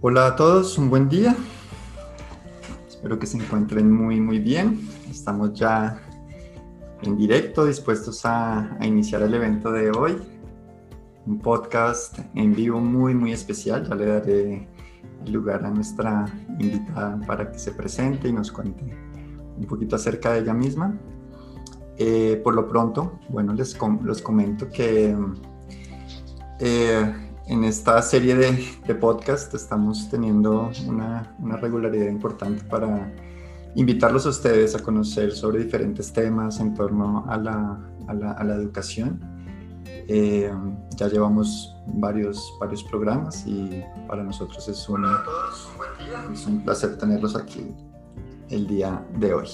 Hola a todos, un buen día. Espero que se encuentren muy, muy bien. Estamos ya en directo, dispuestos a, iniciar el evento de hoy. Un podcast en vivo muy, muy especial. Ya le daré lugar a nuestra invitada para que se presente y nos cuente un poquito acerca de ella misma. Eh, por lo pronto, bueno, les, les comento que eh, en esta serie de, de podcast estamos teniendo una, una, regularidad importante para invitarlos a ustedes a conocer sobre diferentes temas en torno a la, a la, a la educación. Eh, ya llevamos varios, varios programas y para nosotros es un, es un placer tenerlos aquí el día de hoy.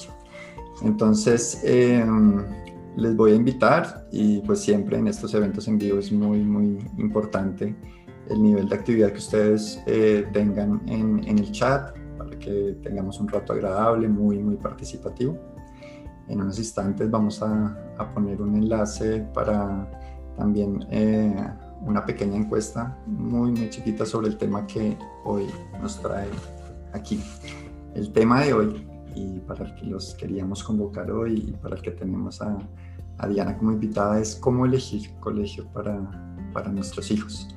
Entonces, eh, les voy a invitar y pues siempre en estos eventos en vivo es muy, muy importante el nivel de actividad que ustedes eh, tengan en, el chat para que tengamos un rato agradable, muy, muy participativo. En unos instantes vamos a, a poner un enlace para también eh, una pequeña encuesta muy, muy chiquita sobre el tema que hoy nos trae aquí. El tema de hoy y para el que los queríamos convocar hoy y para el que tenemos a, a Diana como invitada es cómo elegir colegio para, para nuestros hijos.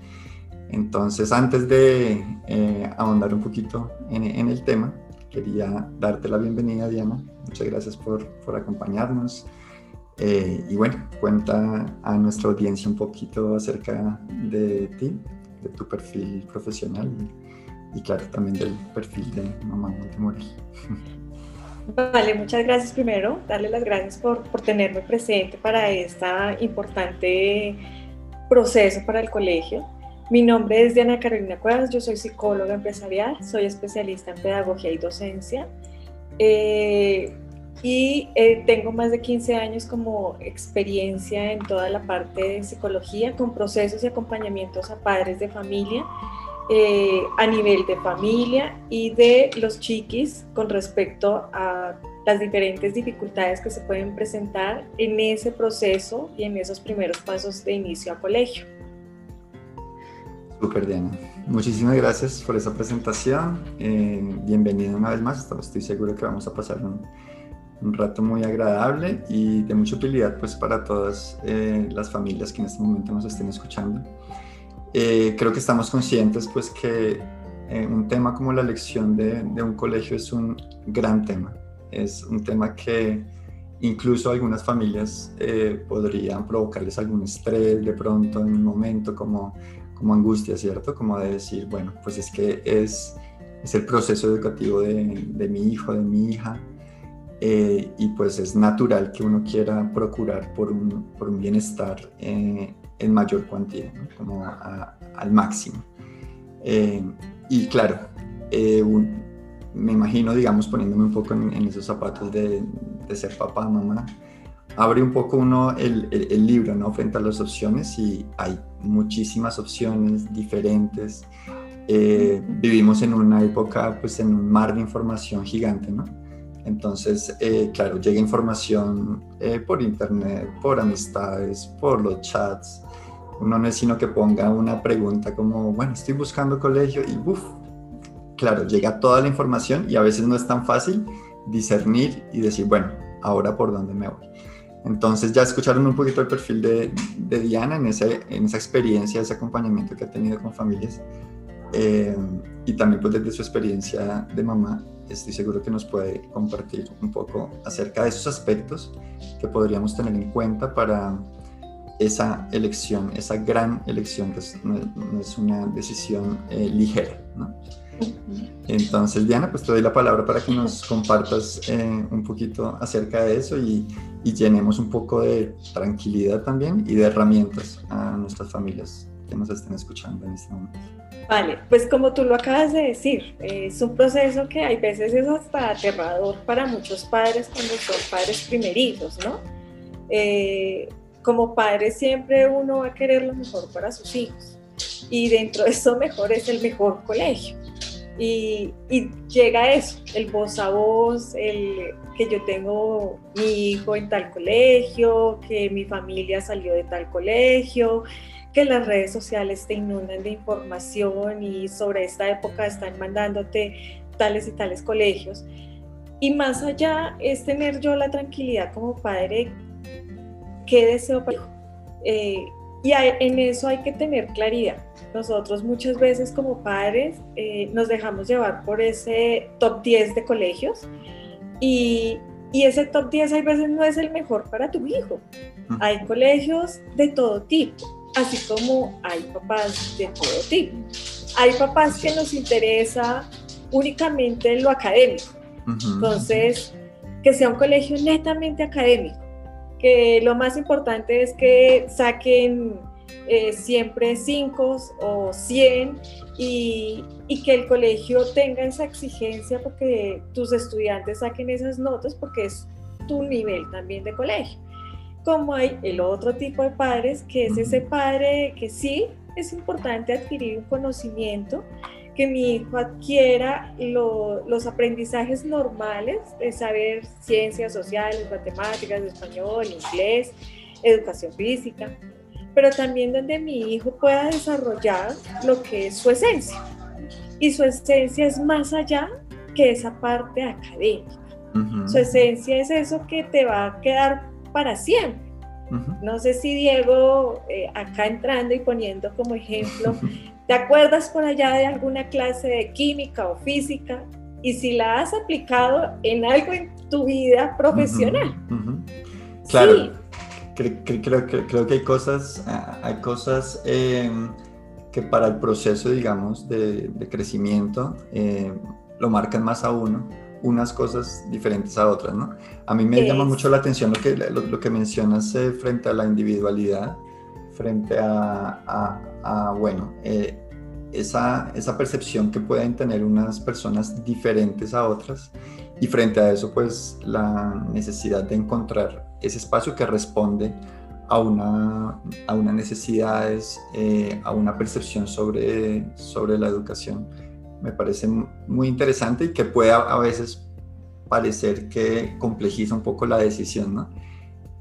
Entonces, antes de eh, ahondar un poquito en, en, el tema, quería darte la bienvenida, Diana. Muchas gracias por, por acompañarnos. Eh, y bueno, cuenta a nuestra audiencia un poquito acerca de ti, de tu perfil profesional y, y claro, también del perfil de Mamá Montemorel. Vale, muchas gracias primero, darle las gracias por, por tenerme presente para este importante proceso para el colegio. Mi nombre es Diana Carolina Cuevas, yo soy psicóloga empresarial, soy especialista en pedagogía y docencia. Eh, y eh, tengo más de 15 años como experiencia en toda la parte de psicología con procesos y acompañamientos a padres de familia eh, a nivel de familia y de los chiquis con respecto a las diferentes dificultades que se pueden presentar en ese proceso y en esos primeros pasos de inicio a colegio. Super Diana. Muchísimas gracias por esa presentación. Eh, bienvenida una vez más. Estoy seguro que vamos a pasar un, un, rato muy agradable y de mucha utilidad pues, para todas eh, las familias que en este momento nos estén escuchando. Eh, creo que estamos conscientes pues que eh, un tema como la elección de, de, un colegio es un gran tema. Es un tema que incluso algunas familias eh, podrían provocarles algún estrés de pronto en un momento como, como angustia, ¿cierto? Como de decir, bueno, pues es que es, es el proceso educativo de, de mi hijo, de mi hija. y pues es natural que uno quiera procurar por un, por un bienestar en mayor cuantía, como al máximo. Eh, y claro, eh, me imagino, digamos, poniéndome un poco en, esos zapatos de, de, ser papá, mamá, abre un poco uno el, el, libro, ¿no? Frente a las opciones y hay muchísimas opciones diferentes. Eh, vivimos en una época, pues en un mar de información gigante, ¿no? Entonces, claro, llega información por internet, por amistades, por los chats, uno no es sino que ponga una pregunta como, bueno, estoy buscando colegio y uff, claro, llega toda la información y a veces no es tan fácil discernir y decir, bueno, ahora por dónde me voy. Entonces ya escucharon un poquito el perfil de, Diana en, ese, en esa experiencia, ese acompañamiento que ha tenido con familias eh, y también pues desde su experiencia de mamá, estoy seguro que nos puede compartir un poco acerca de esos aspectos que podríamos tener en cuenta para esa elección, esa gran elección, que no, es una decisión eh, ligera. ¿no? Entonces, Diana, pues te doy la palabra para que nos compartas eh, un poquito acerca de eso y, y, llenemos un poco de tranquilidad también y de herramientas a nuestras familias que nos estén escuchando en este momento. Vale, pues como tú lo acabas de decir, es un proceso que hay veces es hasta aterrador para muchos padres cuando son padres primerizos, ¿no? Eh, como padre siempre uno va a querer lo mejor para sus hijos y dentro de eso mejor es el mejor colegio. Y, y, llega eso, el voz a voz, el que yo tengo mi hijo en tal colegio, que mi familia salió de tal colegio, que las redes sociales te inundan de información y sobre esta época están mandándote tales y tales colegios. Y más allá es tener yo la tranquilidad como padre, qué deseo para eh, y en eso hay que tener claridad. Nosotros muchas veces como padres eh, nos dejamos llevar por ese top 10 de colegios y, y ese top 10 hay veces no es el mejor para tu hijo. Hay colegios de todo tipo, así como hay papás de todo tipo. Hay papás que nos interesa únicamente lo académico. Entonces, que sea un colegio netamente académico, que lo más importante es que saquen eh, siempre 5 o 100 y, y, que el colegio tenga esa exigencia porque tus estudiantes saquen esas notas porque es tu nivel también de colegio. Como hay el otro tipo de padres, que es ese padre que sí es importante adquirir un conocimiento, que mi hijo adquiera los aprendizajes normales de saber ciencias sociales, matemáticas, español, inglés, educación física, pero también donde mi hijo pueda desarrollar lo que es su esencia. Y su esencia es más allá que esa parte académica. Su esencia es eso que te va a quedar para siempre. No sé si Diego, eh, acá entrando y poniendo como ejemplo, ¿te acuerdas por allá de alguna clase de química o física? Y si la has aplicado en algo en tu vida profesional. Claro creo, creo, que hay cosas, ah, hay cosas em, que para el proceso, digamos, de, crecimiento em, lo marcan más a uno, unas cosas diferentes a otras, ¿no? A mí me llama mucho la atención lo que, lo, que mencionas eh, frente a la individualidad, frente a, a, bueno, eh, esa, esa percepción que pueden tener unas personas diferentes a otras y frente a eso, pues la necesidad de encontrar ese espacio que responde a una, a una necesidades, eh, a una percepción sobre, sobre la educación. Me parece muy interesante y que puede a veces parecer que complejiza un poco la decisión, ¿no?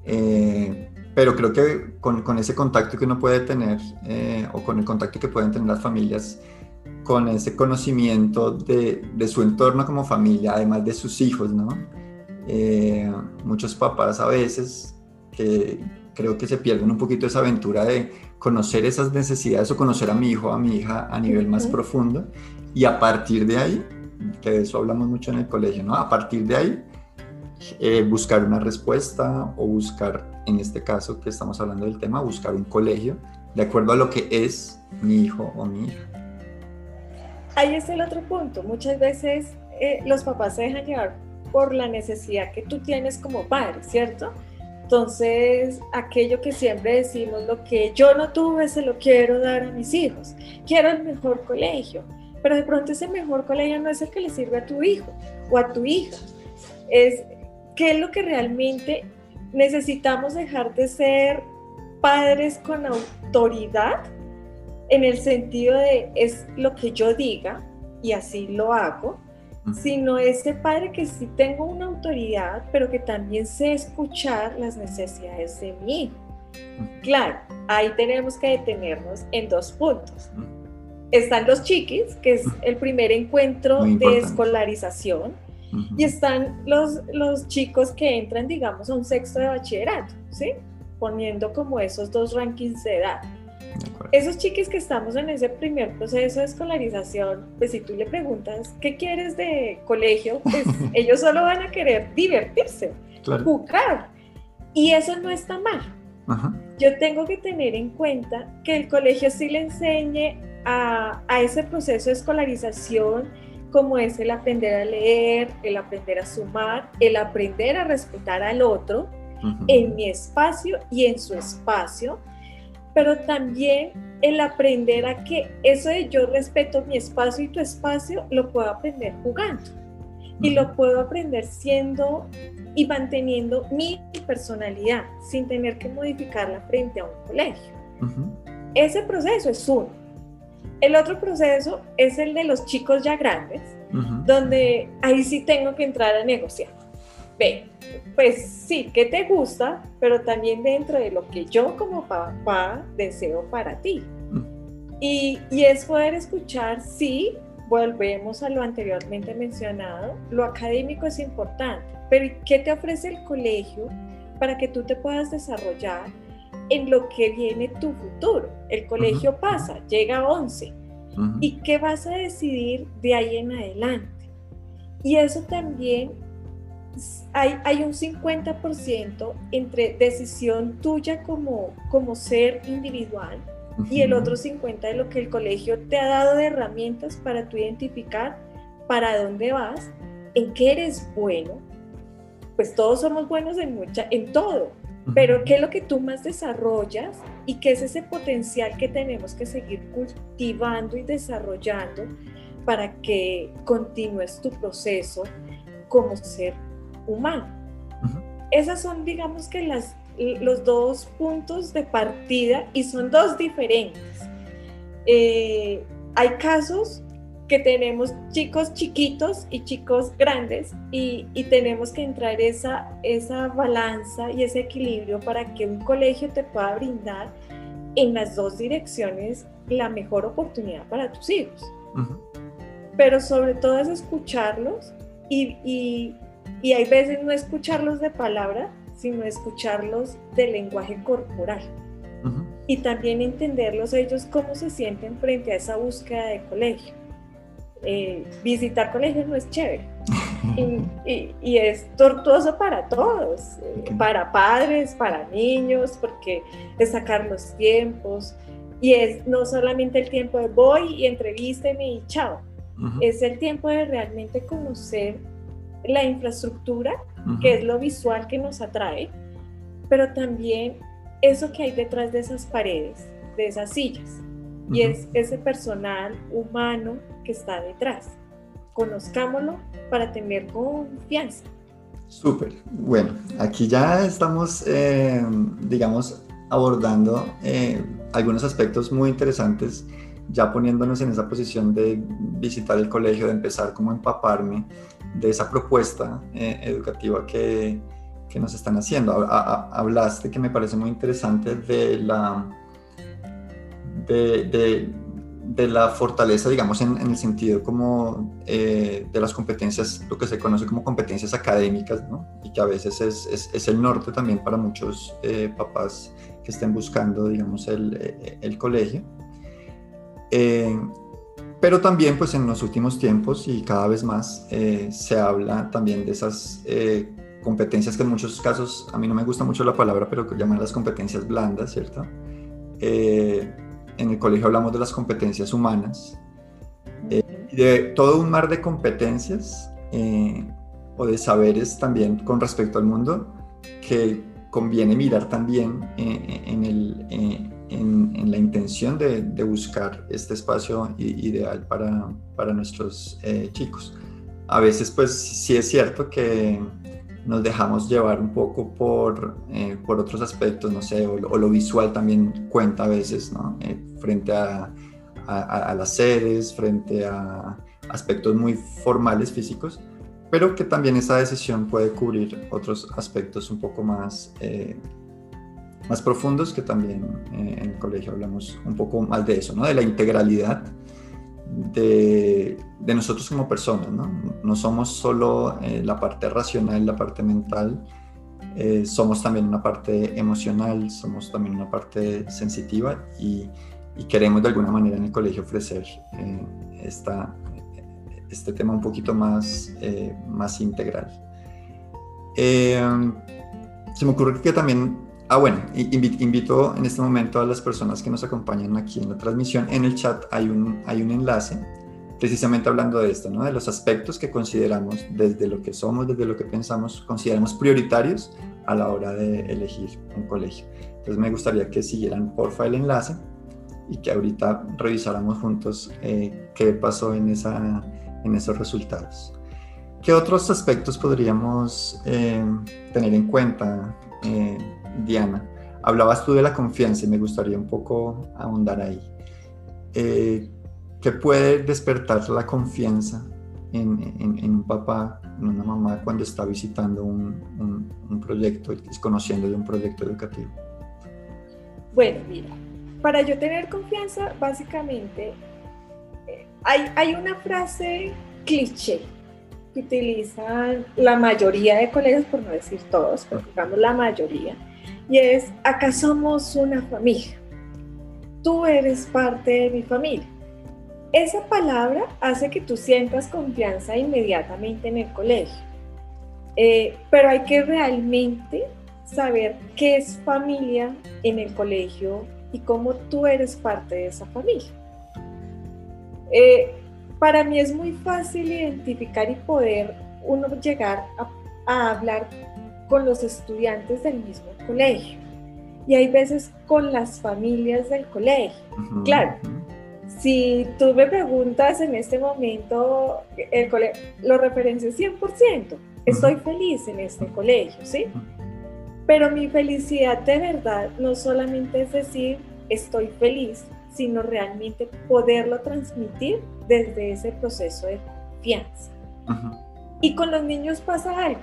Eh, pero creo que con, con, ese contacto que uno puede tener eh, o con el contacto que pueden tener las familias, con ese conocimiento de, de, su entorno como familia, además de sus hijos, ¿no? Eh, muchos papás a veces que creo que se pierden un poquito esa aventura de conocer esas necesidades o conocer a mi hijo o a mi hija a nivel más profundo y a partir de ahí, que de eso hablamos mucho en el colegio, ¿no? A partir de ahí, eh, buscar una respuesta o buscar, en este caso que estamos hablando del tema, buscar un colegio de acuerdo a lo que es mi hijo o mi hija ahí es el otro punto. Muchas veces eh, los papás se dejan llevar por la necesidad que tú tienes como padre, ¿cierto? Entonces, aquello que siempre decimos, lo que yo no tuve, se lo quiero dar a mis hijos. Quiero el mejor colegio, pero de pronto ese mejor colegio no es el que le sirve a tu hijo o a tu hija. Es qué es lo que realmente necesitamos dejar de ser padres con autoridad en el sentido de es lo que yo diga y así lo hago, sino ese padre que sí tengo una autoridad, pero que también sé escuchar las necesidades de mi hijo. Claro, ahí tenemos que detenernos en dos puntos. Están los chiquis, que es el primer encuentro de escolarización, y están los, los chicos que entran, digamos, a un sexto de bachillerato, ¿sí? Poniendo como esos dos rankings de edad. Esos chiquis que estamos en ese primer proceso de escolarización, pues si tú le preguntas, ¿qué quieres de colegio? Pues ellos solo van a querer divertirse, jugar. Y eso no está mal. Yo tengo que tener en cuenta que el colegio sí le enseñe a, a ese proceso de escolarización, como es el aprender a leer, el aprender a sumar, el aprender a respetar al otro en mi espacio y en su espacio pero también el aprender a que eso de yo respeto mi espacio y tu espacio lo puedo aprender jugando y lo puedo aprender siendo y manteniendo mi personalidad sin tener que modificarla frente a un colegio. Ese proceso es uno. El otro proceso es el de los chicos ya grandes, donde ahí sí tengo que entrar a negociar. ve, pues sí, que te gusta, pero también dentro de lo que yo como papá deseo para ti. Mm. Y, y es poder escuchar, sí, volvemos a lo anteriormente mencionado, lo académico es importante, pero ¿qué te ofrece el colegio para que tú te puedas desarrollar en lo que viene tu futuro? El colegio pasa, llega a 11. ¿Y qué vas a decidir de ahí en adelante? Y eso también hay, hay un 50% entre decisión tuya como, como ser individual y el otro 50% de lo que el colegio te ha dado de herramientas para tú identificar para dónde vas, en qué eres bueno. Pues todos somos buenos en, mucha, en todo, pero qué es lo que tú más desarrollas y qué es ese potencial que tenemos que seguir cultivando y desarrollando para que continúes tu proceso como ser humano. Esas son, digamos que las los dos puntos de partida y son dos diferentes. Eh, hay casos que tenemos chicos chiquitos y chicos grandes y, tenemos que entrar esa, esa balanza y ese equilibrio para que un colegio te pueda brindar en las dos direcciones la mejor oportunidad para tus hijos. Pero sobre todo es escucharlos y, y, y hay veces no escucharlos de palabra, sino escucharlos del lenguaje corporal. Y también entenderlos ellos cómo se sienten frente a esa búsqueda de colegio. Eh, visitar colegios no es chévere. Y, es tortuoso para todos, eh, para padres, para niños, porque es sacar los tiempos. Y es no solamente el tiempo de voy y entrevísteme y chao, es el tiempo de realmente conocer la infraestructura que es lo visual que nos atrae, pero también eso que hay detrás de esas paredes, de esas sillas, y es ese personal humano que está detrás. Conozcámoslo para tener confianza. Súper. Bueno, aquí ya estamos, eh, digamos, abordando eh, algunos aspectos muy interesantes, ya poniéndonos en esa posición de visitar el colegio, de empezar como a empaparme de esa propuesta eh, educativa que, que, nos están haciendo. hablaste que me parece muy interesante de la, de, de, la fortaleza, digamos, en, en el sentido como eh, de las competencias, lo que se conoce como competencias académicas, ¿no? y que a veces es, es, el norte también para muchos eh, papás que estén buscando, digamos, el, el colegio. Pero también pues en los últimos tiempos y cada vez más eh, se habla también de esas eh, competencias que en muchos casos, a mí no me gusta mucho la palabra, pero que llaman las competencias blandas, ¿cierto? Eh, en el colegio hablamos de las competencias humanas, de todo un mar de competencias o de saberes también con respecto al mundo que conviene mirar también en el en, la intención de, buscar este espacio ideal para, para nuestros eh, chicos. A veces pues sí es cierto que nos dejamos llevar un poco por, eh, por otros aspectos, no sé, o, lo visual también cuenta a veces, ¿no? Eh, frente a, a, las sedes, frente a aspectos muy formales físicos, pero que también esa decisión puede cubrir otros aspectos un poco más más profundos que también eh, en el colegio hablamos un poco más de eso, ¿no? de la integralidad de, de nosotros como personas. ¿no? no somos solo eh, la parte racional, la parte mental, eh, somos también una parte emocional, somos también una parte sensitiva y, y queremos de alguna manera en el colegio ofrecer esta, este tema un poquito más, más integral. se me ocurre que también Ah, bueno, invito en este momento a las personas que nos acompañan aquí en la transmisión. En el chat hay un, hay un enlace precisamente hablando de esto, ¿no? de los aspectos que consideramos desde lo que somos, desde lo que pensamos, consideramos prioritarios a la hora de elegir un colegio. Entonces me gustaría que siguieran porfa el enlace y que ahorita revisáramos juntos eh, qué pasó en, esa, en esos resultados. ¿Qué otros aspectos podríamos eh, tener en cuenta? Eh, Diana, hablabas tú de la confianza y me gustaría un poco ahondar ahí. Eh, ¿Qué puede despertar la confianza en, un papá, en una mamá cuando está visitando un, un, proyecto, es conociendo de un proyecto educativo? Bueno, mira, para yo tener confianza, básicamente, eh, hay, hay una frase cliché que utilizan la mayoría de colegas, por no decir todos, pero digamos la mayoría, y es, acá somos una familia, tú eres parte de mi familia. Esa palabra hace que tú sientas confianza inmediatamente en el colegio, eh, pero hay que realmente saber qué es familia en el colegio y cómo tú eres parte de esa familia. Eh, para mí es muy fácil identificar y poder uno llegar a, hablar con los estudiantes del mismo colegio y hay veces con las familias del colegio. Claro, si tú me preguntas en este momento, el colegio, lo referencio 100%, estoy feliz en este colegio, ¿sí? Pero mi felicidad de verdad no solamente es decir estoy feliz, sino realmente poderlo transmitir desde ese proceso de confianza. Y con los niños pasa algo.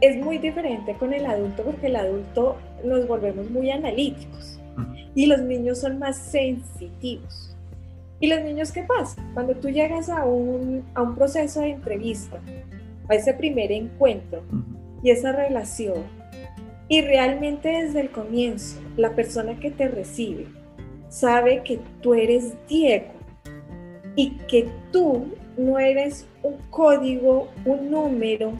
Es muy diferente con el adulto porque el adulto nos volvemos muy analíticos y los niños son más sensitivos. ¿Y los niños qué pasa? Cuando tú llegas a un, a un proceso de entrevista, a ese primer encuentro y esa relación, y realmente desde el comienzo la persona que te recibe sabe que tú eres Diego y que tú no eres un código, un número,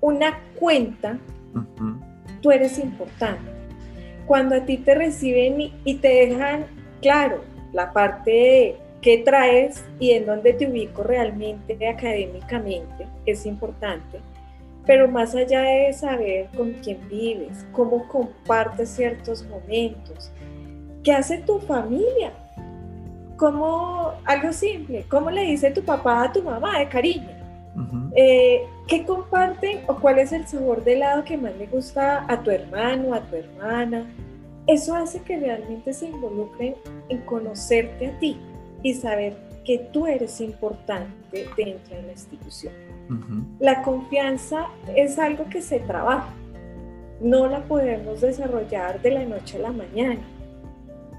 una cuenta, tú eres importante. Cuando a ti te reciben y, te dejan claro la parte de qué traes y en dónde te ubico realmente académicamente, es importante. Pero más allá de saber con quién vives, cómo compartes ciertos momentos, qué hace tu familia, como algo simple, ¿cómo le dice tu papá a tu mamá de cariño? Eh, ¿Qué comparten o cuál es el sabor de helado que más le gusta a tu hermano, a tu hermana? Eso hace que realmente se involucren en conocerte a ti y saber que tú eres importante dentro de la institución. La confianza es algo que se trabaja, no la podemos desarrollar de la noche a la mañana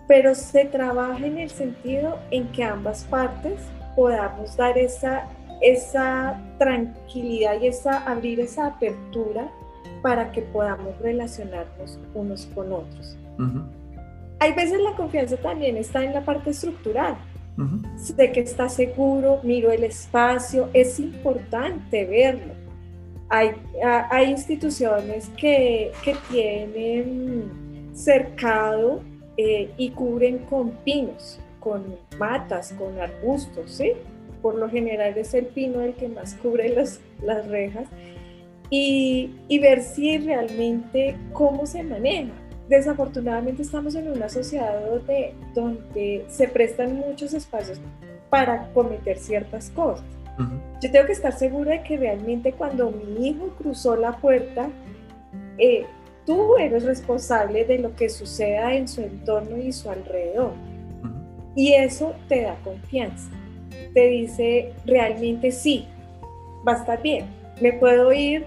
pero se trabaja en el sentido en que ambas partes podamos dar esa, esa tranquilidad y esa, abrir esa apertura para que podamos relacionarnos unos con otros. Hay veces la confianza también está en la parte estructural. Sé que está seguro, miro el espacio, es importante verlo. Hay, hay instituciones que, que tienen cercado eh, y cubren con pinos, con matas, con arbustos, ¿sí? Por lo general es el pino el que más cubre las, las rejas y, y ver si realmente cómo se maneja. Desafortunadamente estamos en una sociedad donde, donde se prestan muchos espacios para cometer ciertas cosas. Yo tengo que estar segura de que realmente cuando mi hijo cruzó la puerta, eh, tú eres responsable de lo que suceda en su entorno y su alrededor. Y eso te da confianza. Te dice realmente sí, va a estar bien. Me puedo ir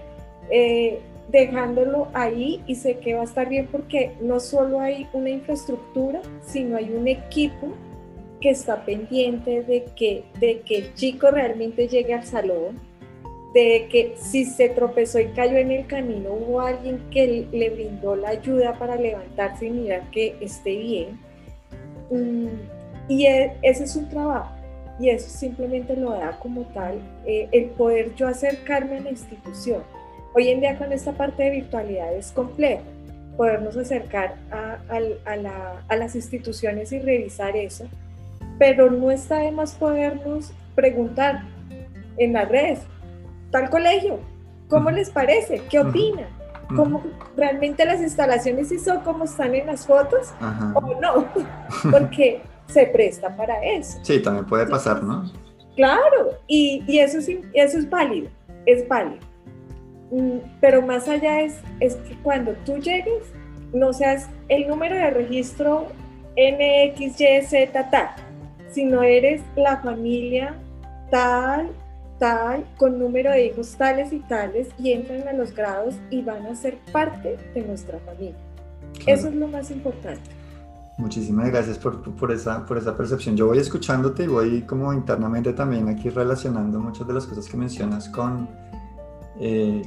eh, dejándolo ahí y sé que va a estar bien porque no solo hay una infraestructura, sino hay un equipo que está pendiente de que, de que el chico realmente llegue al salón, de que si se tropezó y cayó en el camino, hubo alguien que le brindó la ayuda para levantarse y mirar que esté bien. Mm, y e, ese es un trabajo, y eso simplemente lo da como tal eh, el poder yo acercarme a la institución. Hoy en día con esta parte de virtualidad es complejo podernos acercar a, a las instituciones y revisar eso, pero no está de más podernos preguntar en las redes, tal colegio, ¿cómo les parece? ¿Qué opinan? ¿Cómo realmente las instalaciones sí son como están en las fotos o no? Porque se presta para eso. Sí, también puede pasar, ¿no? Claro, y, y eso, es, eso es válido, es válido. Mm, pero más allá es, es que cuando tú llegues, no seas el número de registro NXYZ tal, sino eres la familia tal tal, con número de hijos tales y tales, y entran a los grados y van a ser parte de nuestra familia. Eso es lo más importante. Muchísimas gracias por, por, esa, por esa percepción. Yo voy escuchándote y voy como internamente también aquí relacionando muchas de las cosas que mencionas con, eh,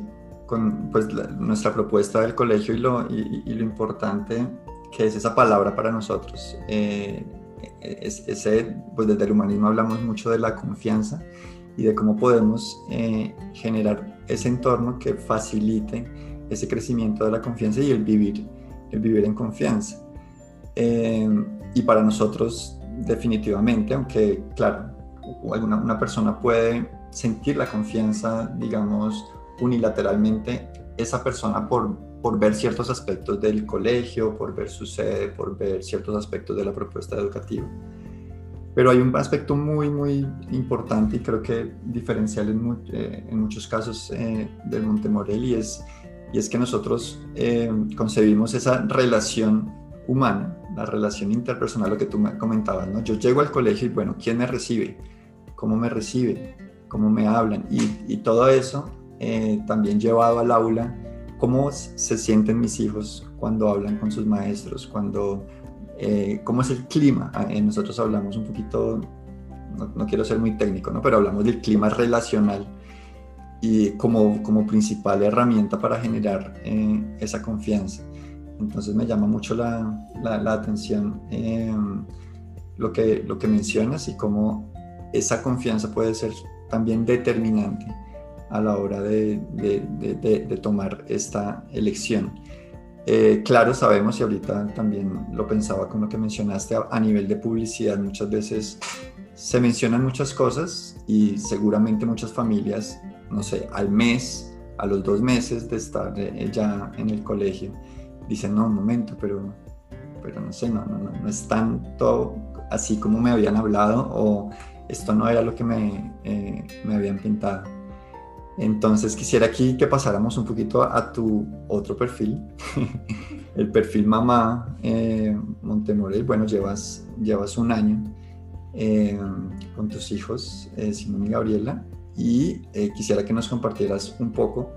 con pues, nuestra propuesta del colegio y lo, y, lo importante que es esa palabra para nosotros. Eh, es, ese, pues desde el humanismo hablamos mucho de la confianza y de cómo podemos eh, generar ese entorno que facilite ese crecimiento de la confianza y el vivir, el vivir en confianza. Eh, y para nosotros, definitivamente, aunque, claro, alguna, una persona puede sentir la confianza, digamos, unilateralmente, esa persona por, por ver ciertos aspectos del colegio, por ver su sede, por ver ciertos aspectos de la propuesta educativa. Pero hay un aspecto muy, muy importante y creo que diferencial en, eh, muchos casos eh, del Montemorel y es, y es que nosotros concebimos esa relación humana la relación interpersonal, lo que tú me comentabas, ¿no? Yo llego al colegio y bueno, ¿quién me recibe? ¿Cómo me recibe? ¿Cómo me hablan? Y, todo eso eh, también llevado al aula, ¿cómo se sienten mis hijos cuando hablan con sus maestros? Cuando, eh, ¿Cómo es el clima? Ah, eh, nosotros hablamos un poquito, no, quiero ser muy técnico, ¿no? Pero hablamos del clima relacional y como, como principal herramienta para generar esa confianza. Entonces me llama mucho la, la, atención em, lo, que, lo que mencionas y cómo esa confianza puede ser también determinante a la hora de, de, tomar esta elección. Eh, claro, sabemos y ahorita también lo pensaba con lo que mencionaste a, nivel de publicidad, muchas veces se mencionan muchas cosas y seguramente muchas familias, no sé, al mes, a los dos meses de estar eh, ya en el colegio, dicen, no, un momento, pero, pero no sé, no, no, no, es tanto así como me habían hablado o esto no era lo que me, eh, me habían pintado. Entonces quisiera aquí que pasáramos un poquito a, tu otro perfil, el perfil mamá eh, Montemorel. Bueno, llevas, llevas un año eh, con tus hijos, eh, Simón y Gabriela, y quisiera que nos compartieras un poco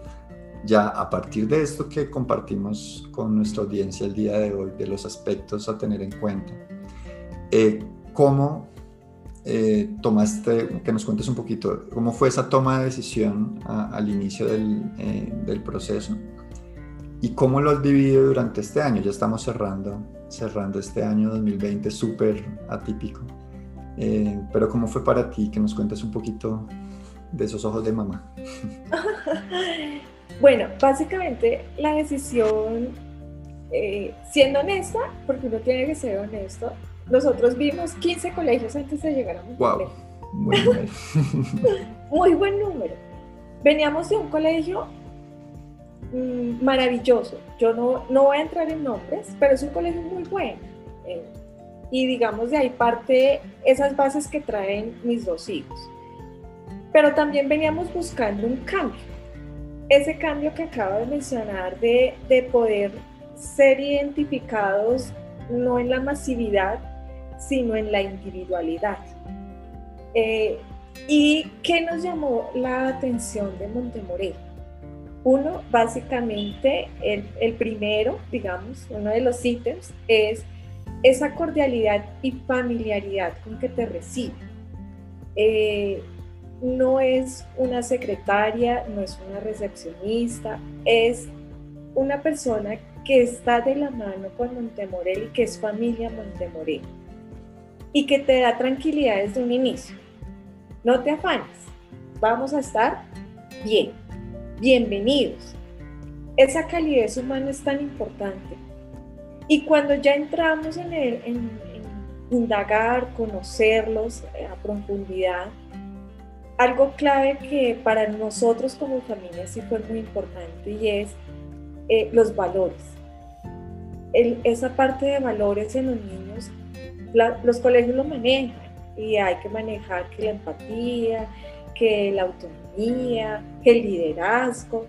ya a partir de esto que compartimos con nuestra audiencia el día de hoy, de los aspectos a tener en cuenta, eh, ¿cómo eh, tomaste, que nos cuentes un poquito, cómo fue esa toma de decisión al inicio del, eh, del, proceso y cómo lo has vivido durante este año? Ya estamos cerrando, cerrando este año 2020 súper atípico, pero ¿cómo fue para ti? Que nos cuentes un poquito de esos ojos de mamá. Bueno, básicamente la decisión, eh, siendo honesta, porque uno tiene que ser honesto, nosotros vimos 15 colegios antes de llegar a un wow. Muy buen número. Veníamos de un colegio mm, maravilloso. Yo no, no voy a entrar en nombres, pero es un colegio muy bueno. Eh, y digamos de ahí parte esas bases que traen mis dos hijos. Pero también veníamos buscando un cambio ese cambio que acabo de mencionar de, poder ser identificados no en la masividad, sino en la individualidad. Eh, ¿Y qué nos llamó la atención de Montemorel? Uno, básicamente, el, primero, digamos, uno de los ítems es esa cordialidad y familiaridad con que te recibe. Eh, no es una secretaria, no es una recepcionista, es una persona que está de la mano con Montemorel y que es familia Montemorel y que te da tranquilidad desde un inicio. No te afanes, vamos a estar bien, bienvenidos. Esa calidez humana es tan importante. Y cuando ya entramos en, el, en indagar, conocerlos a profundidad, algo clave que para nosotros como familia sí fue muy importante y es eh, los valores. esa parte de valores en los niños, los colegios lo manejan y hay que manejar que la empatía, que la autonomía, que el liderazgo,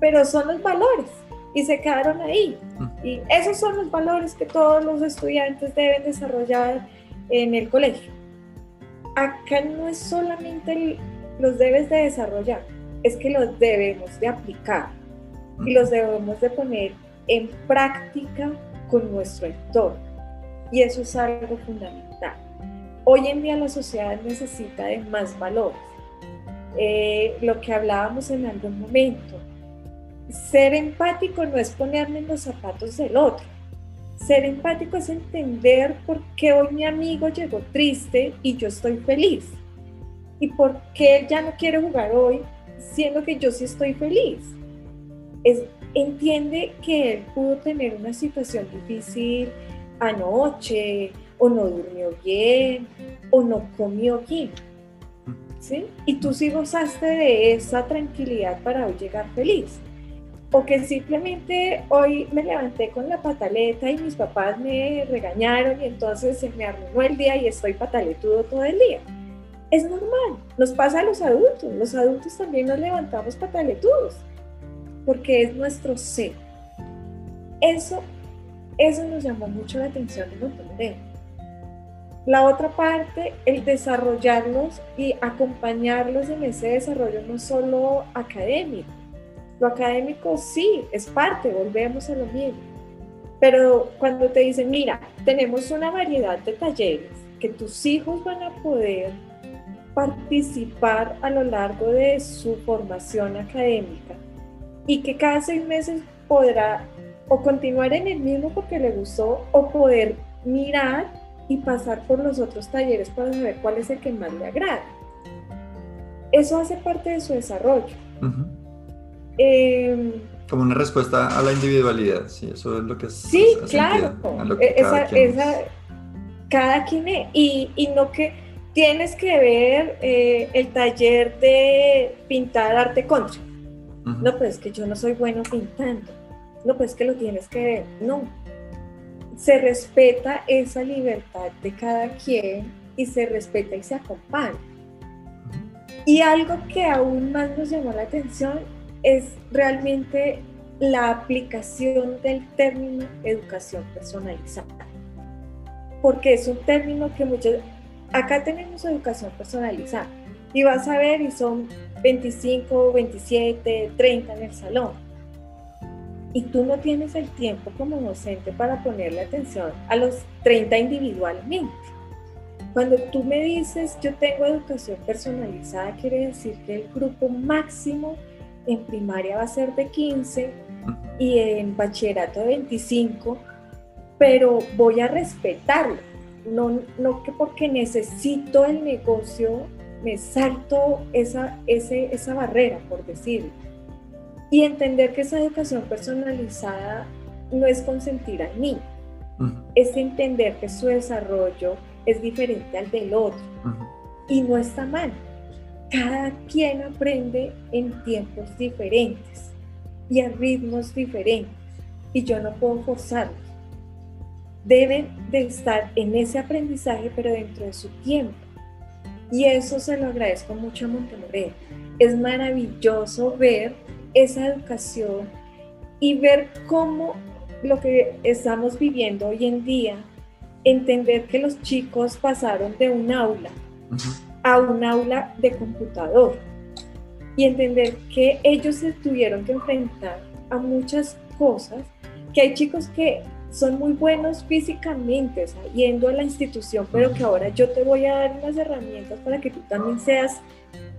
pero son los valores y se quedaron ahí. Y esos son los valores que todos los estudiantes deben desarrollar en el colegio acá no es solamente los debes de desarrollar, es que los debemos de aplicar y los debemos de poner en práctica con nuestro entorno. Y eso es algo fundamental. Hoy en día la sociedad necesita de más valores. Eh, lo que hablábamos en algún momento, ser empático no es ponerme en los zapatos del otro. Ser empático es entender por qué hoy mi amigo llegó triste y yo estoy feliz. Y por qué él ya no quiere jugar hoy, siendo que yo sí estoy feliz. Es, entiende que él pudo tener una situación difícil anoche, o no durmió bien, o no comió bien. ¿Sí? Y tú sí gozaste de esa tranquilidad para hoy llegar feliz. O que simplemente hoy me levanté con la pataleta y mis papás me regañaron y entonces se me arruinó el día y estoy pataletudo todo el día. Es normal, nos pasa a los adultos, los adultos también nos levantamos pataletudos, porque es nuestro ser. Eso, eso nos llamó mucho la atención de entender. La otra parte, el desarrollarlos y acompañarlos en ese desarrollo no solo académico. Lo académico sí, es parte, volvemos a lo mismo. Pero cuando te dicen, mira, tenemos una variedad de talleres que tus hijos van a poder participar a lo largo de su formación académica y que cada seis meses podrá o continuar en el mismo porque le gustó o poder mirar y pasar por los otros talleres para saber cuál es el que más le agrada. Eso hace parte de su desarrollo. Em, Como una respuesta a la individualidad, sí, eso es lo que es. Sí, claro. cada, quien cada quien es. Y, y, no que tienes que ver eh, el taller de pintar arte contra. No, pues que yo no soy bueno pintando. No, pues que lo tienes que ver. No, se respeta esa libertad de cada quien y se respeta y se acompaña. Y algo que aún más nos llamó la atención es realmente la aplicación del término educación personalizada. Porque es un término que muchos... Acá tenemos educación personalizada y vas a ver y son 25, 27, 30 en el salón y tú no tienes el tiempo como docente para ponerle atención a los 30 individualmente. Cuando tú me dices yo tengo educación personalizada, quiere decir que el grupo máximo en primaria va a ser de 15 y en bachillerato de 25, pero voy a respetarlo. No, no que porque necesito el negocio me salto esa, esa barrera, por decirlo y entender que esa educación personalizada no es consentir al niño, es entender que su desarrollo es diferente al del otro y no está mal. Cada quien aprende en tiempos diferentes y a ritmos diferentes y yo no puedo forzarlos. Deben de estar en ese aprendizaje pero dentro de su tiempo. Y eso se lo agradezco mucho a Montemoreno. Es maravilloso ver esa educación y ver cómo lo que estamos viviendo hoy en día, entender que los chicos pasaron de un aula a un aula de computador y entender que ellos se tuvieron que enfrentar a muchas cosas, que hay chicos que son muy buenos físicamente, yendo a la institución, pero que ahora yo te voy a dar unas herramientas para que tú también seas,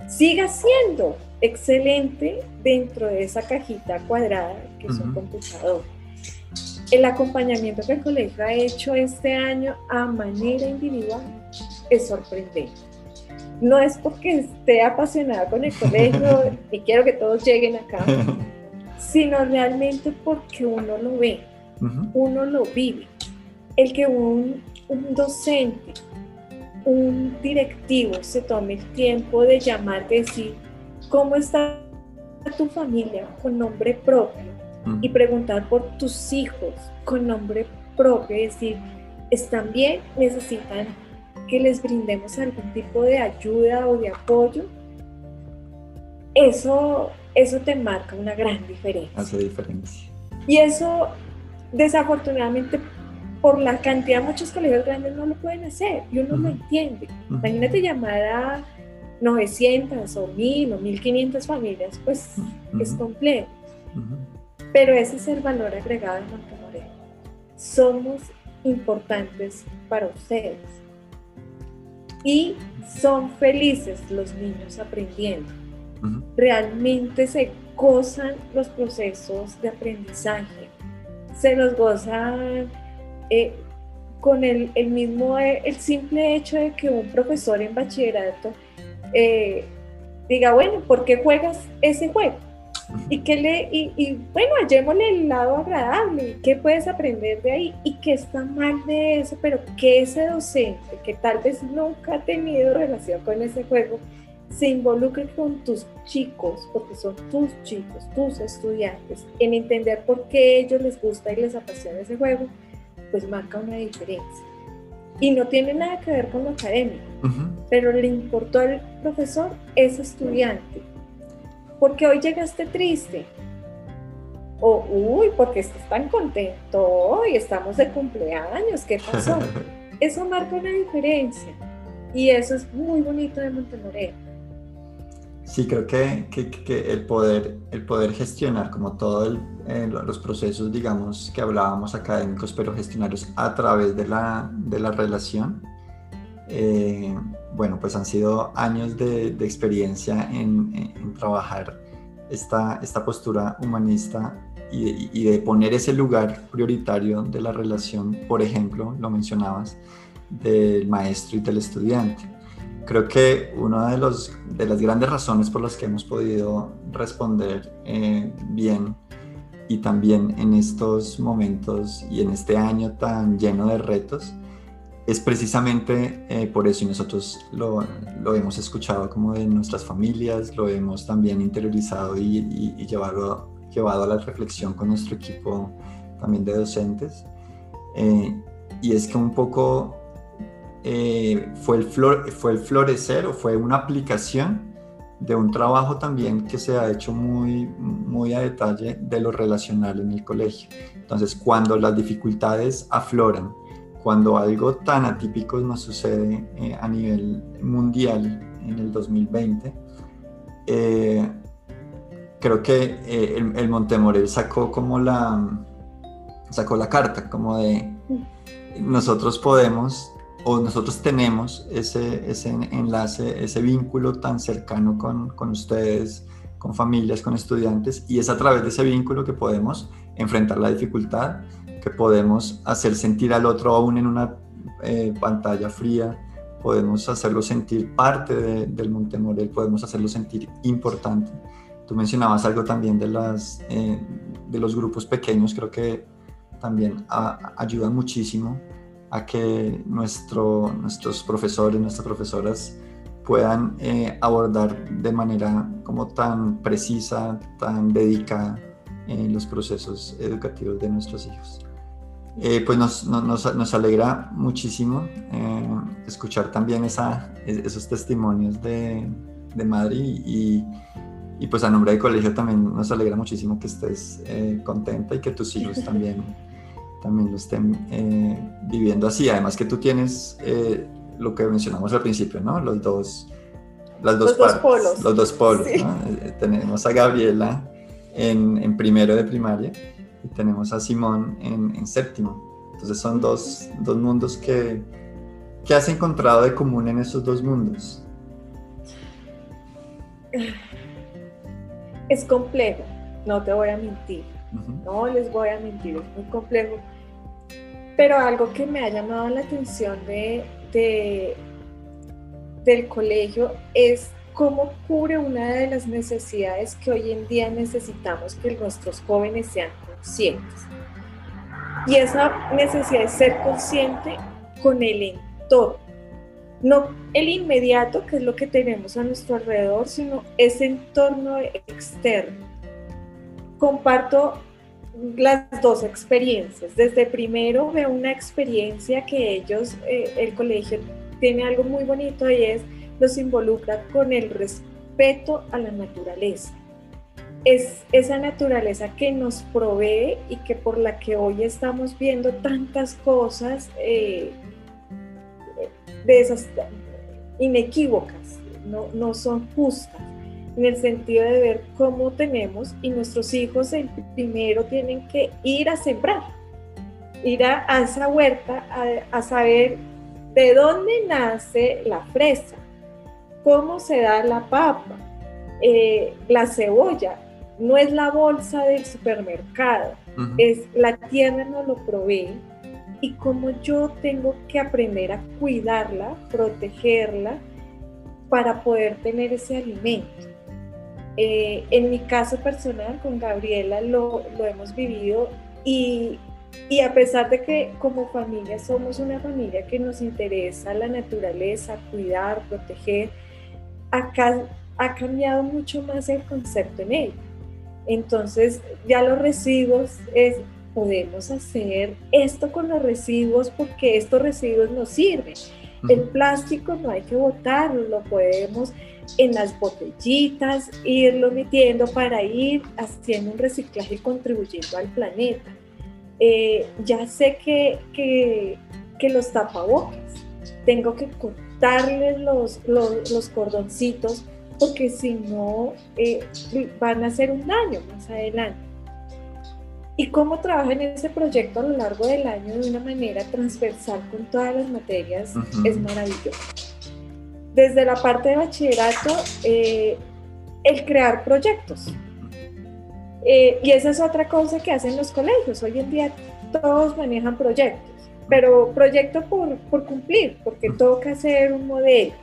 sigas siendo excelente dentro de esa cajita cuadrada que es un computador. El acompañamiento que el colegio ha hecho este año a manera individual es sorprendente. No es porque esté apasionada con el colegio y quiero que todos lleguen acá, sino realmente porque uno lo ve, uno lo vive. El que un, un docente, un directivo se tome el tiempo de llamar, decir, cómo está tu familia con nombre propio y preguntar por tus hijos con nombre propio, es decir, ¿están bien? ¿Necesitan que les brindemos algún tipo de ayuda o de apoyo? Eso, eso te marca una gran diferencia. Hace diferencia. Y eso, desafortunadamente, por la cantidad de muchos colegios grandes no lo pueden hacer y uno lo entiende. Imagínate llamar a 900 o 1000 o 1500 familias, pues es complejo. Pero ese es el valor agregado de Montemoreno. Somos importantes para ustedes. Y son felices los niños aprendiendo. Realmente se gozan los procesos de aprendizaje. Se los gozan eh, con el, mismo, eh, el simple hecho de que un profesor en bachillerato eh, diga, bueno, ¿por qué juegas ese juego? Y, que le, y, bueno, hallémosle el lado agradable, ¿qué puedes aprender de ahí? Y qué está mal de eso, pero que ese docente que tal vez nunca ha tenido relación con ese juego, se involucre con tus chicos, porque son tus chicos, tus estudiantes, en entender por qué ellos les gusta y les apasiona ese juego, pues marca una diferencia. Y no tiene nada que ver con lo académico, pero le importó al profesor ese estudiante. Porque hoy llegaste triste. O, uy, porque estás tan contento hoy, estamos de cumpleaños, ¿qué pasó? eso marca una diferencia. Y eso es muy bonito de Montemoreno. Sí, creo que, que, el, poder, el poder gestionar como todos eh, los procesos, digamos, que hablábamos académicos, pero gestionarlos a través de la, de la relación, eh, bueno, pues han sido años de, de experiencia en, en, trabajar esta, esta postura humanista y y de poner ese lugar prioritario de la relación, por ejemplo, lo mencionabas, del maestro y del estudiante creo que una de, los, de las grandes razones por las que hemos podido responder eh, bien y también en estos momentos y en este año tan lleno de retos es precisamente eh, por eso y nosotros lo, lo, hemos escuchado como de nuestras familias, lo hemos también interiorizado y, y, llevado, llevado a la reflexión con nuestro equipo también de docentes. Eh, y es que un poco eh, fue, el flor, fue el florecer o fue una aplicación de un trabajo también que se ha hecho muy, muy a detalle de lo relacional en el colegio. Entonces, cuando las dificultades afloran, cuando algo tan atípico nos sucede eh, a nivel mundial en el 2020, eh, creo que el, el, Montemorel sacó como la, sacó la carta, como de nosotros podemos o nosotros tenemos ese, ese enlace, ese vínculo tan cercano con, con, ustedes, con familias, con estudiantes, y es a través de ese vínculo que podemos enfrentar la dificultad, que podemos hacer sentir al otro aún en una eh, pantalla fría, podemos hacerlo sentir parte del Montemorel, podemos hacerlo sentir importante. Tú mencionabas algo también de, las, eh, de los grupos pequeños, creo que también ayudan muchísimo a que nuestro, nuestros profesores, nuestras profesoras puedan eh, abordar de manera como tan precisa, tan dedicada en los procesos educativos de nuestros hijos. Eh, pues nos, nos, nos, alegra muchísimo eh, escuchar también esa, esos testimonios de, de Madrid y, y, pues a nombre del colegio también nos alegra muchísimo que estés contenta y que tus hijos también también lo estén eh, viviendo así. Además que tú tienes eh, lo que mencionamos al principio, ¿no? Los dos, las dos, los dos polos. Los dos polos, eh, Tenemos a Gabriela en, en, primero de primaria y tenemos a Simón en, en séptimo. Entonces son dos, dos mundos que, ¿qué has encontrado de común en esos dos mundos? Es complejo, no te voy a mentir no les voy a mentir, es muy complejo. Pero algo que me ha llamado la atención de, del colegio es cómo cubre una de las necesidades que hoy en día necesitamos que nuestros jóvenes sean conscientes. Y esa necesidad es ser consciente con el entorno. No el inmediato, que es lo que tenemos a nuestro alrededor, sino ese entorno externo comparto las dos experiencias. Desde primero veo una experiencia que ellos, eh, el colegio tiene algo muy bonito y es los involucra con el respeto a la naturaleza. Es esa naturaleza que nos provee y que por la que hoy estamos viendo tantas cosas eh, de esas inequívocas, no, no son justas en el sentido de ver cómo tenemos y nuestros hijos el primero tienen que ir a sembrar, ir a, esa huerta a, saber de dónde nace la fresa, cómo se da la papa, eh, la cebolla, no es la bolsa del supermercado, es la tierra no lo provee y como yo tengo que aprender a cuidarla, protegerla para poder tener ese alimento. Eh, en mi caso personal, con Gabriela lo, lo hemos vivido y, y, a pesar de que como familia somos una familia que nos interesa la naturaleza, cuidar, proteger, acá ha cambiado mucho más el concepto en ella. Entonces ya los residuos es, podemos hacer esto con los residuos porque estos residuos nos sirven. El plástico no hay que botarlo, lo podemos en las botellitas, irlo metiendo para ir haciendo un reciclaje y contribuyendo al planeta. Eh, ya sé que, que, que, los tapabocas, tengo que cortarles los, los, los cordoncitos porque si no eh, van a hacer un daño más adelante. Y cómo trabaja en ese proyecto a lo largo del año de una manera transversal con todas las materias es maravilloso desde la parte de bachillerato, eh, el crear proyectos. Eh, y esa es otra cosa que hacen los colegios. Hoy en día todos manejan proyectos, pero proyecto por, por cumplir, porque toca hacer un modelo.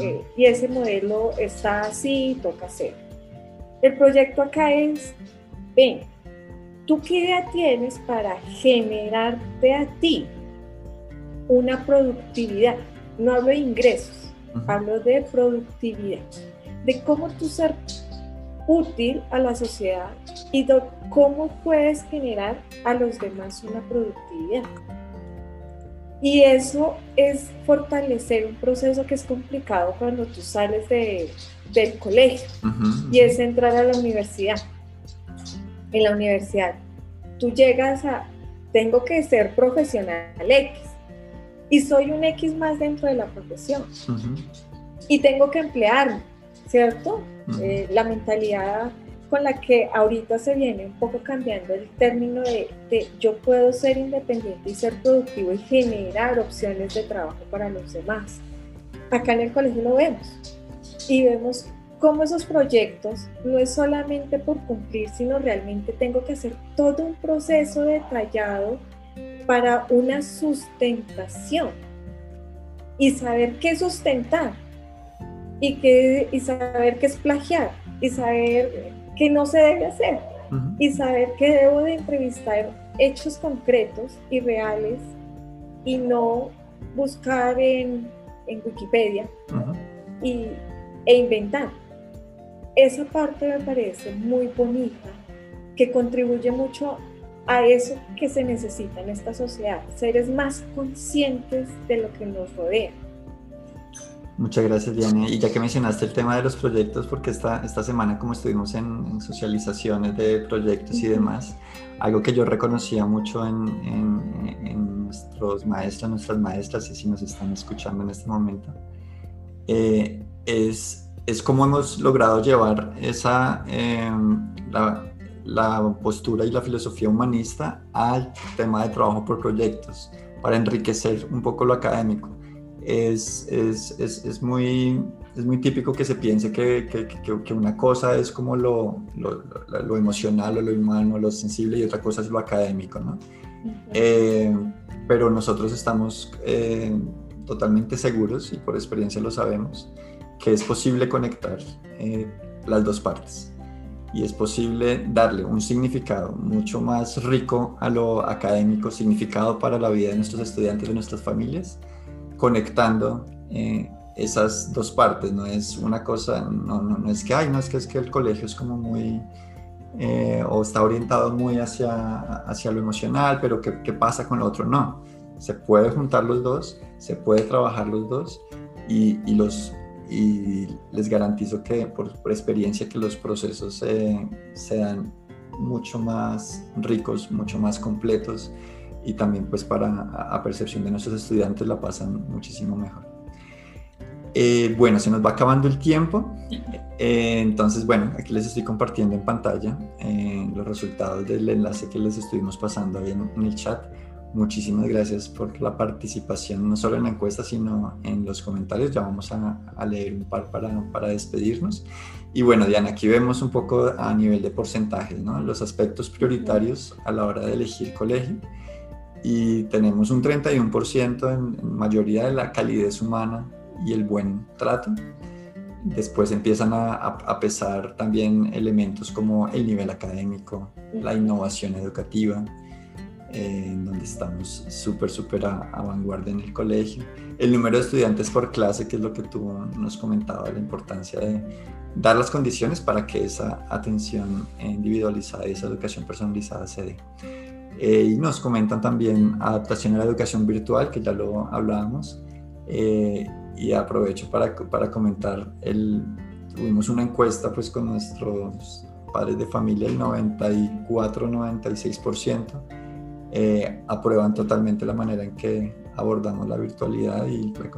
Eh, y ese modelo está así, toca hacer. El proyecto acá es, ven, ¿tú qué idea tienes para generarte a ti una productividad? No hablo de ingresos, hablo de productividad, de cómo tú ser útil a la sociedad y de cómo puedes generar a los demás una productividad. Y eso es fortalecer un proceso que es complicado cuando tú sales de, del colegio y es entrar a la universidad. En la universidad, tú llegas a, tengo que ser profesional X, y soy un X más dentro de la profesión. Y tengo que emplearme, ¿cierto? Eh, la mentalidad con la que ahorita se viene un poco cambiando el término de, de, yo puedo ser independiente y ser productivo y generar opciones de trabajo para los demás. Acá en el colegio lo vemos y vemos cómo esos proyectos no es solamente por cumplir, sino realmente tengo que hacer todo un proceso detallado para una sustentación y saber qué sustentar y, qué, y saber qué es plagiar y saber qué no se debe hacer y saber que debo de entrevistar hechos concretos y reales y no buscar en, Wikipedia y, e inventar. Esa parte me parece muy bonita, que contribuye mucho a eso que se necesita en esta sociedad, seres más conscientes de lo que nos rodea. Muchas gracias, Diana. Y ya que mencionaste el tema de los proyectos, porque esta, esta semana como estuvimos en, socializaciones de proyectos y demás, algo que yo reconocía mucho en, en, nuestros maestros, nuestras maestras, y si nos están escuchando en este momento, eh, es, es cómo hemos logrado llevar esa, eh, la, la postura y la filosofía humanista al tema de trabajo por proyectos, para enriquecer un poco lo académico. Es, es, es, es muy, es muy típico que se piense que, que, que, una cosa es como lo, lo, lo, emocional o lo humano, lo sensible y otra cosa es lo académico, ¿no? Eh, pero nosotros estamos eh, totalmente seguros y por experiencia lo sabemos que es posible conectar eh, las dos partes y es posible darle un significado mucho más rico a lo académico, significado para la vida de nuestros estudiantes, de nuestras familias, conectando eh, esas dos partes. No es una cosa, no, no, no, es que, ay, no, es que, es que el colegio es como muy, eh, o está orientado muy hacia, hacia lo emocional, pero ¿qué, ¿qué pasa con lo otro? No, se puede juntar los dos, se puede trabajar los dos y los y les garantizo que por, experiencia que los procesos eh, se dan mucho más ricos, mucho más completos y también pues para a, percepción de nuestros estudiantes la pasan muchísimo mejor. Eh, bueno, se nos va acabando el tiempo. Eh, entonces, bueno, aquí les estoy compartiendo en pantalla eh, los resultados del enlace que les estuvimos pasando ahí en, el chat. Muchísimas gracias por la participación, no solo en la encuesta, sino en los comentarios. Ya vamos a, leer un par para, para, despedirnos. Y bueno, Diana, aquí vemos un poco a nivel de porcentajes, ¿no? Los aspectos prioritarios a la hora de elegir colegio. Y tenemos un 31% en, en mayoría de la calidez humana y el buen trato. Después empiezan a, pesar también elementos como el nivel académico, la innovación educativa, eh, en donde estamos súper, súper a, a, vanguardia en el colegio. El número de estudiantes por clase, que es lo que tú nos comentabas, la importancia de dar las condiciones para que esa atención individualizada y esa educación personalizada se dé. Eh, y nos comentan también adaptación a la educación virtual, que ya lo hablábamos, eh, y aprovecho para, para comentar, el, tuvimos una encuesta pues con nuestros padres de familia, el 94-96% eh, aprueban totalmente la manera en que abordamos la virtualidad y la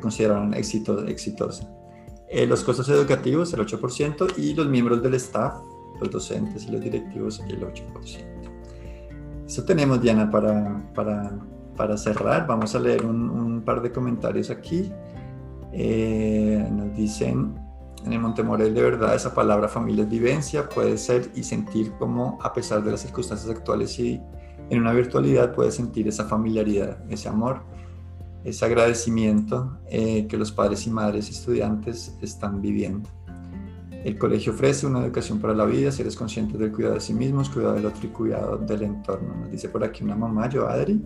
consideran, la éxito, exitosa. Eh, los costos educativos, el 8%, y los miembros del staff, los docentes y los directivos, el 8%. Eso tenemos, Diana, para, para para cerrar, vamos a leer un, par de comentarios aquí. Eh, nos dicen, en el Montemorel de verdad esa palabra familia es vivencia, puede ser y sentir como a pesar de las circunstancias actuales y en una virtualidad puede sentir esa familiaridad, ese amor, ese agradecimiento eh, que los padres y madres estudiantes están viviendo. El colegio ofrece una educación para la vida, si eres consciente del cuidado de sí mismos, cuidado del otro y cuidado del entorno. Nos dice por aquí una mamá, yo Adri.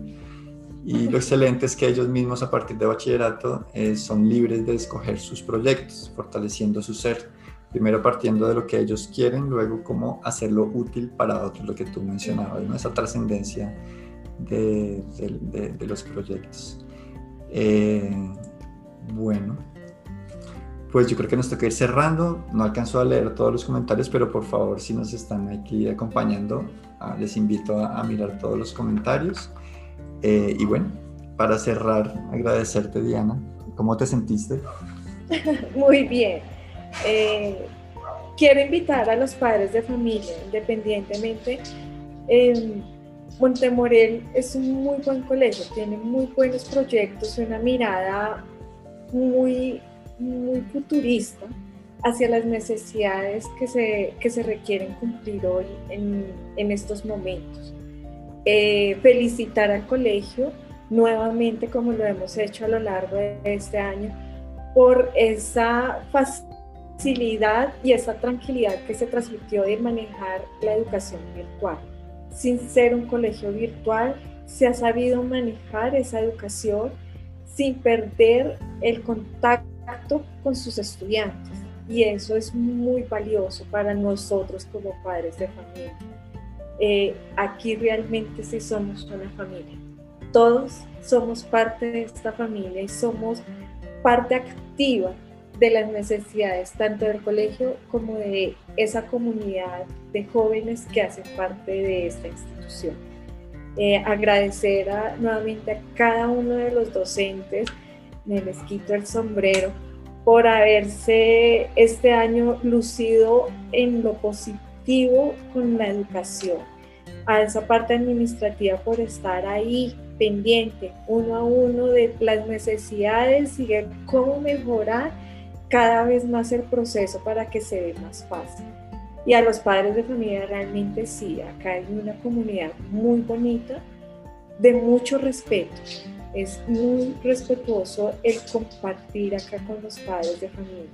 Y lo excelente es que ellos mismos a partir de bachillerato eh, son libres de escoger sus proyectos, fortaleciendo su ser. Primero partiendo de lo que ellos quieren, luego cómo hacerlo útil para otros, lo que tú mencionabas, ¿no? esa trascendencia de, de, de, los proyectos. Eh, bueno, pues yo creo que nos toca ir cerrando. No alcanzo a leer todos los comentarios, pero por favor, si nos están aquí acompañando, ah, les invito a, a mirar todos los comentarios. Eh, y bueno, para cerrar, agradecerte Diana. ¿Cómo te sentiste? Muy bien. Eh, quiero invitar a los padres de familia, independientemente. Eh, Montemorel es un muy buen colegio, tiene muy buenos proyectos, una mirada muy, muy futurista hacia las necesidades que se, que se requieren cumplir hoy en, en estos momentos. Eh, felicitar al colegio nuevamente como lo hemos hecho a lo largo de este año por esa facilidad y esa tranquilidad que se transmitió de manejar la educación virtual. Sin ser un colegio virtual, se ha sabido manejar esa educación sin perder el contacto con sus estudiantes. Y eso es muy valioso para nosotros como padres de familia. Eh, aquí realmente sí somos una familia. Todos somos parte de esta familia y somos parte activa de las necesidades tanto del colegio como de esa comunidad de jóvenes que hacen parte de esta institución. Eh, agradecer nuevamente a cada uno de los docentes, me les quito el sombrero, por haberse este año lucido en lo positivo con la educación, a esa parte administrativa por estar ahí pendiente uno a uno de las necesidades y de cómo mejorar cada vez más el proceso para que se vea más fácil. Y a los padres de familia realmente sí, acá hay una comunidad muy bonita, de mucho respeto. Es muy respetuoso el compartir acá con los padres de familia.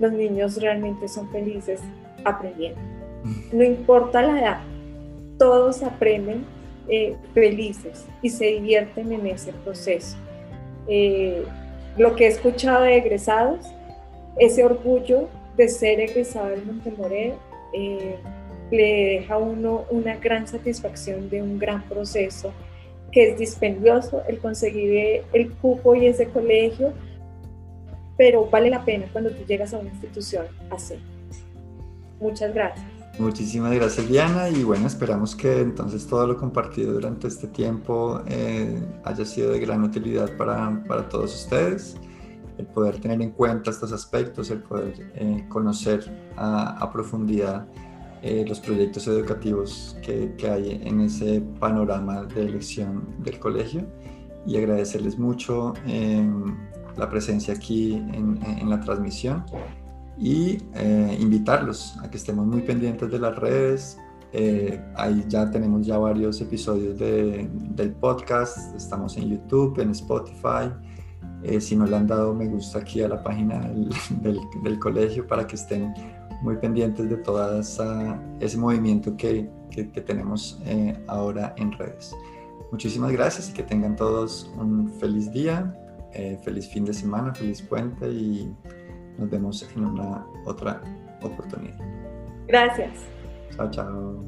Los niños realmente son felices aprendiendo. No importa la edad, todos aprenden eh, felices y se divierten en ese proceso. Eh, lo que he escuchado de egresados, ese orgullo de ser egresado del Montemoré, eh, le deja a uno una gran satisfacción de un gran proceso que es dispendioso el conseguir el cupo y ese colegio, pero vale la pena cuando tú llegas a una institución así. Muchas gracias. Muchísimas gracias Diana y bueno, esperamos que entonces todo lo compartido durante este tiempo eh, haya sido de gran utilidad para, para, todos ustedes. El poder tener en cuenta estos aspectos, el poder eh, conocer a, profundidad eh, los proyectos educativos que, hay en ese panorama de elección del colegio. Y agradecerles mucho la presencia aquí en la transmisión y eh, invitarlos a que estemos muy pendientes de las redes. ahí ya tenemos ya varios episodios de, del podcast, estamos en YouTube, en Spotify, eh, si no le han dado me gusta aquí a la página del, del, colegio para que estén muy pendientes de todo ese movimiento que, que, tenemos eh, ahora en redes. Muchísimas gracias y que tengan todos un feliz día, eh, feliz fin de semana, feliz puente y nos vemos en una otra oportunidad. Gracias. Chao, chao.